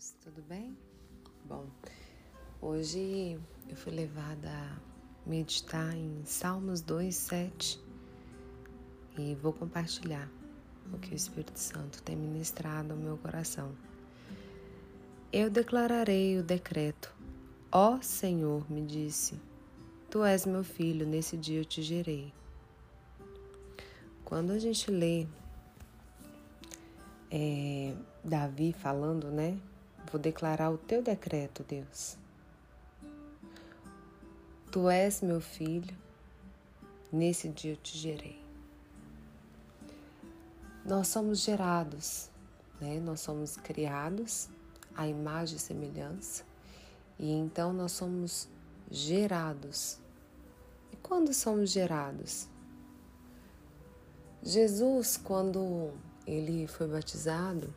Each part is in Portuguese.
queridos, tudo bem? Bom, hoje eu fui levada a meditar em Salmos 2, 7 e vou compartilhar o que o Espírito Santo tem ministrado ao meu coração. Eu declararei o decreto. Ó Senhor, me disse, Tu és meu filho, nesse dia eu te gerei. Quando a gente lê é, Davi falando, né? Vou declarar o teu decreto, Deus. Tu és meu filho, nesse dia eu te gerei. Nós somos gerados, né? Nós somos criados à imagem e semelhança, e então nós somos gerados. E quando somos gerados? Jesus, quando ele foi batizado,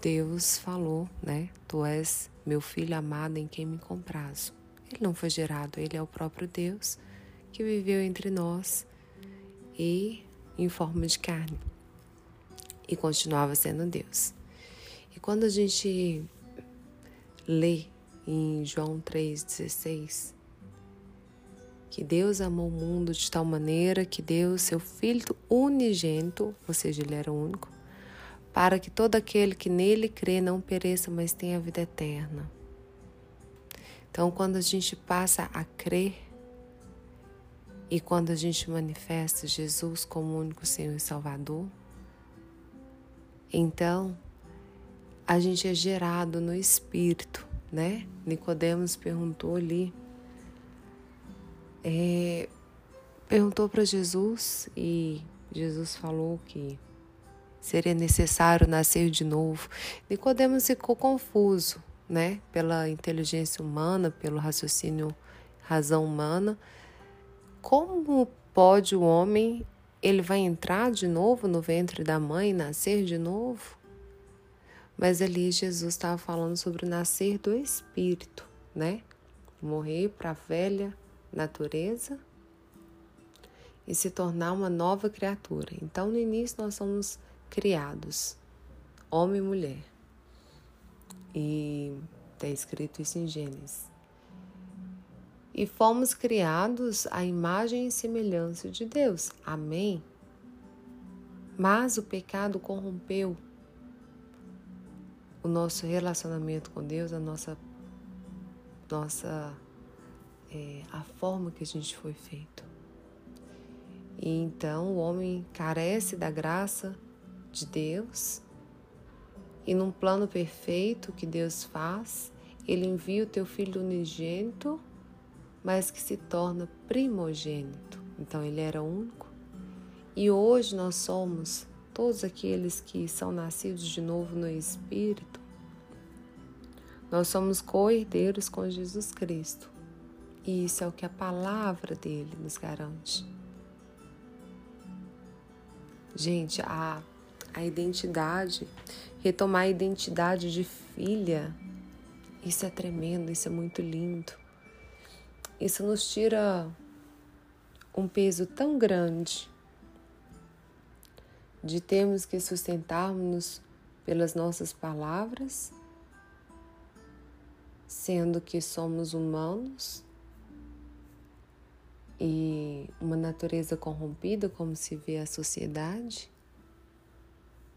Deus falou, né? Tu és meu filho amado em quem me comprazo. Ele não foi gerado, ele é o próprio Deus que viveu entre nós e em forma de carne e continuava sendo Deus. E quando a gente lê em João 3,16 que Deus amou o mundo de tal maneira que deu seu Filho unigênito, ou seja, ele era único, para que todo aquele que nele crê não pereça, mas tenha vida eterna. Então, quando a gente passa a crer e quando a gente manifesta Jesus como único Senhor e Salvador, então a gente é gerado no Espírito, né? Nicodemos perguntou ali, é, perguntou para Jesus e Jesus falou que seria necessário nascer de novo. Nicodemos ficou confuso, né? Pela inteligência humana, pelo raciocínio, razão humana. Como pode o homem, ele vai entrar de novo no ventre da mãe, nascer de novo? Mas ali Jesus estava falando sobre o nascer do Espírito, né? Morrer para a velha natureza e se tornar uma nova criatura. Então, no início, nós somos criados, homem e mulher. E está escrito isso em Gênesis. E fomos criados à imagem e semelhança de Deus. Amém? Mas o pecado corrompeu o nosso relacionamento com Deus, a nossa, nossa é, a forma que a gente foi feito. E então o homem carece da graça de Deus. E num plano perfeito que Deus faz, ele envia o teu filho unigênito, mas que se torna primogênito. Então ele era único. E hoje nós somos todos aqueles que são nascidos de novo no Espírito. Nós somos co-herdeiros com Jesus Cristo. E isso é o que a palavra dele nos garante. Gente, a a identidade, retomar a identidade de filha. Isso é tremendo, isso é muito lindo. Isso nos tira um peso tão grande de termos que sustentarmos pelas nossas palavras, sendo que somos humanos e uma natureza corrompida, como se vê a sociedade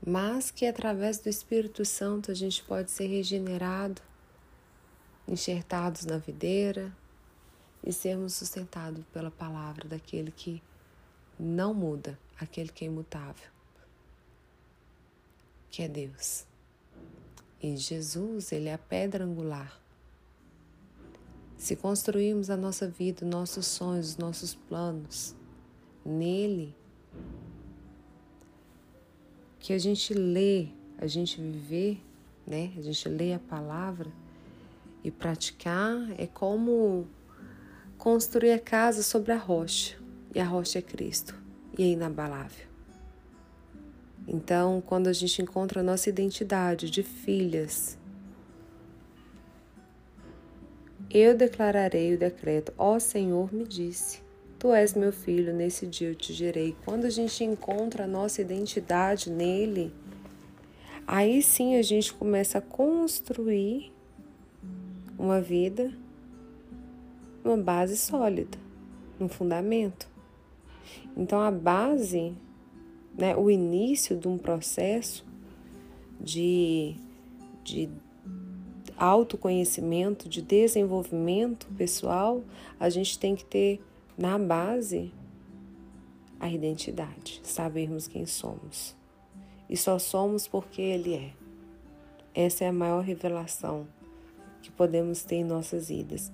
mas que através do Espírito Santo a gente pode ser regenerado, enxertados na videira e sermos sustentados pela palavra daquele que não muda, aquele que é imutável, que é Deus. E Jesus, ele é a pedra angular. Se construirmos a nossa vida, nossos sonhos, nossos planos nele, que a gente lê, a gente viver, né? A gente lê a palavra e praticar é como construir a casa sobre a rocha. E a rocha é Cristo e é inabalável. Então, quando a gente encontra a nossa identidade de filhas, eu declararei o decreto: Ó Senhor, me disse. Tu és meu filho, nesse dia eu te gerei. Quando a gente encontra a nossa identidade nele, Aí sim a gente começa a construir uma vida uma base sólida, um fundamento. Então a base, né, o início de um processo de, de autoconhecimento, de desenvolvimento pessoal, a gente tem que ter na base a identidade, sabermos quem somos. E só somos porque Ele é. Essa é a maior revelação que podemos ter em nossas vidas.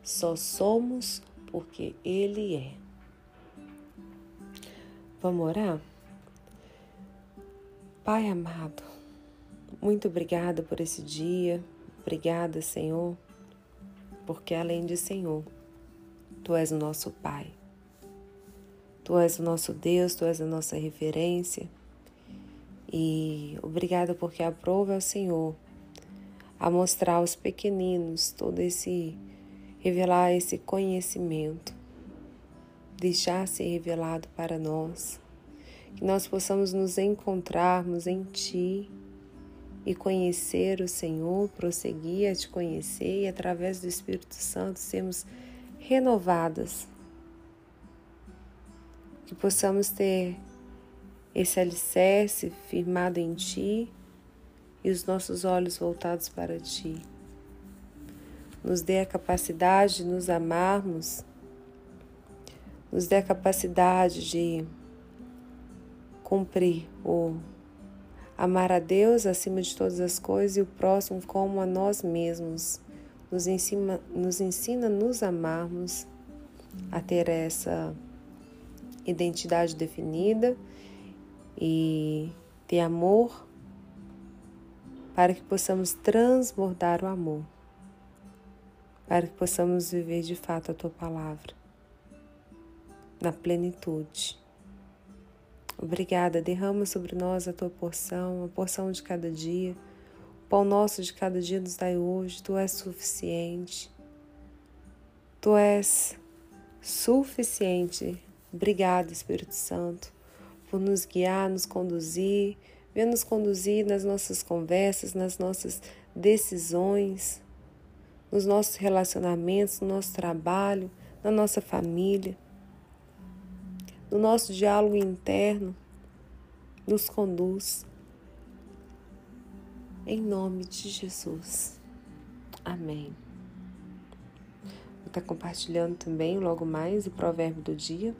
Só somos porque Ele é. Vamos orar? Pai amado, muito obrigada por esse dia. Obrigada, Senhor, porque além de Senhor, Tu és o nosso Pai. Tu és o nosso Deus, Tu és a nossa referência. E obrigada porque aprova ao Senhor a mostrar aos pequeninos todo esse, revelar esse conhecimento, deixar ser revelado para nós, que nós possamos nos encontrarmos em Ti e conhecer o Senhor, prosseguir a Te conhecer e através do Espírito Santo sermos renovadas, que possamos ter esse alicerce firmado em Ti e os nossos olhos voltados para Ti. Nos dê a capacidade de nos amarmos, nos dê a capacidade de cumprir o amar a Deus acima de todas as coisas e o próximo como a nós mesmos. Nos ensina, nos ensina a nos amarmos, a ter essa identidade definida e ter amor para que possamos transbordar o amor, para que possamos viver de fato a tua palavra na plenitude. Obrigada, derrama sobre nós a tua porção, a porção de cada dia. Pão nosso de cada dia nos dai hoje, tu és suficiente. Tu és suficiente. Obrigada, Espírito Santo por nos guiar, nos conduzir, venha nos conduzir nas nossas conversas, nas nossas decisões, nos nossos relacionamentos, no nosso trabalho, na nossa família, no nosso diálogo interno, nos conduz. Em nome de Jesus. Amém. Vou estar compartilhando também logo mais o provérbio do dia